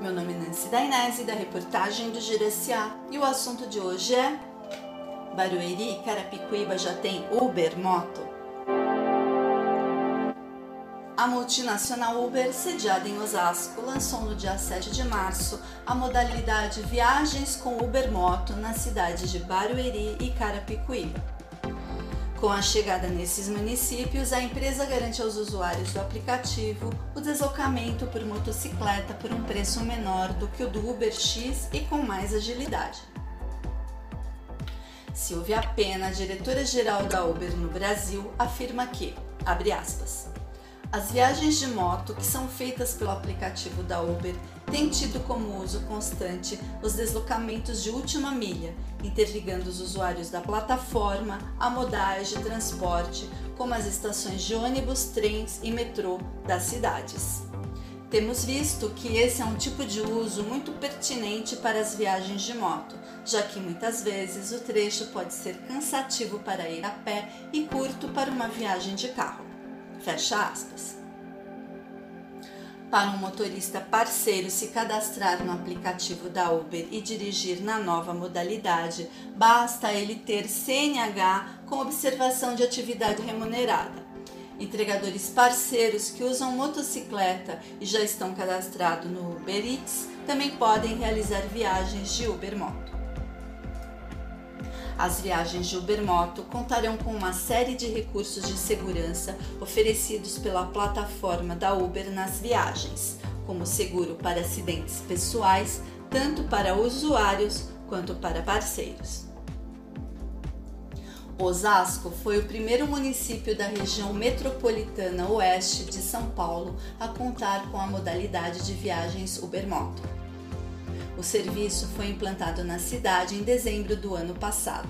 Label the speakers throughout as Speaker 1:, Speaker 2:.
Speaker 1: Meu nome é Nancy Dainese da reportagem do Giraciá e o assunto de hoje é Barueri e Carapicuíba já tem Uber Moto? A multinacional Uber, sediada em Osasco, lançou no dia 7 de março a modalidade Viagens com Uber Moto nas cidades de Barueri e Carapicuíba. Com a chegada nesses municípios, a empresa garante aos usuários do aplicativo o deslocamento por motocicleta por um preço menor do que o do Uber X e com mais agilidade. Silvia Pena, diretora-geral da Uber no Brasil, afirma que, abre aspas, as viagens de moto que são feitas pelo aplicativo da Uber têm tido como uso constante os deslocamentos de última milha, interligando os usuários da plataforma a modais de transporte, como as estações de ônibus, trens e metrô das cidades. Temos visto que esse é um tipo de uso muito pertinente para as viagens de moto, já que muitas vezes o trecho pode ser cansativo para ir a pé e curto para uma viagem de carro. Fecha aspas. Para um motorista parceiro se cadastrar no aplicativo da Uber e dirigir na nova modalidade, basta ele ter CNH com observação de atividade remunerada. Entregadores parceiros que usam motocicleta e já estão cadastrados no Uber Eats também podem realizar viagens de Uber Moto. As viagens de Ubermoto contarão com uma série de recursos de segurança oferecidos pela plataforma da Uber nas viagens, como seguro para acidentes pessoais, tanto para usuários quanto para parceiros. Osasco foi o primeiro município da região metropolitana oeste de São Paulo a contar com a modalidade de viagens Ubermoto. O serviço foi implantado na cidade em dezembro do ano passado.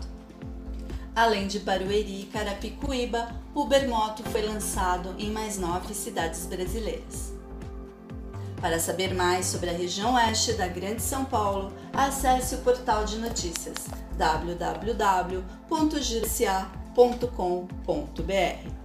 Speaker 1: Além de Barueri e Carapicuíba, o Ubermoto foi lançado em mais nove cidades brasileiras. Para saber mais sobre a região oeste da Grande São Paulo, acesse o portal de notícias www.judiciar.com.br.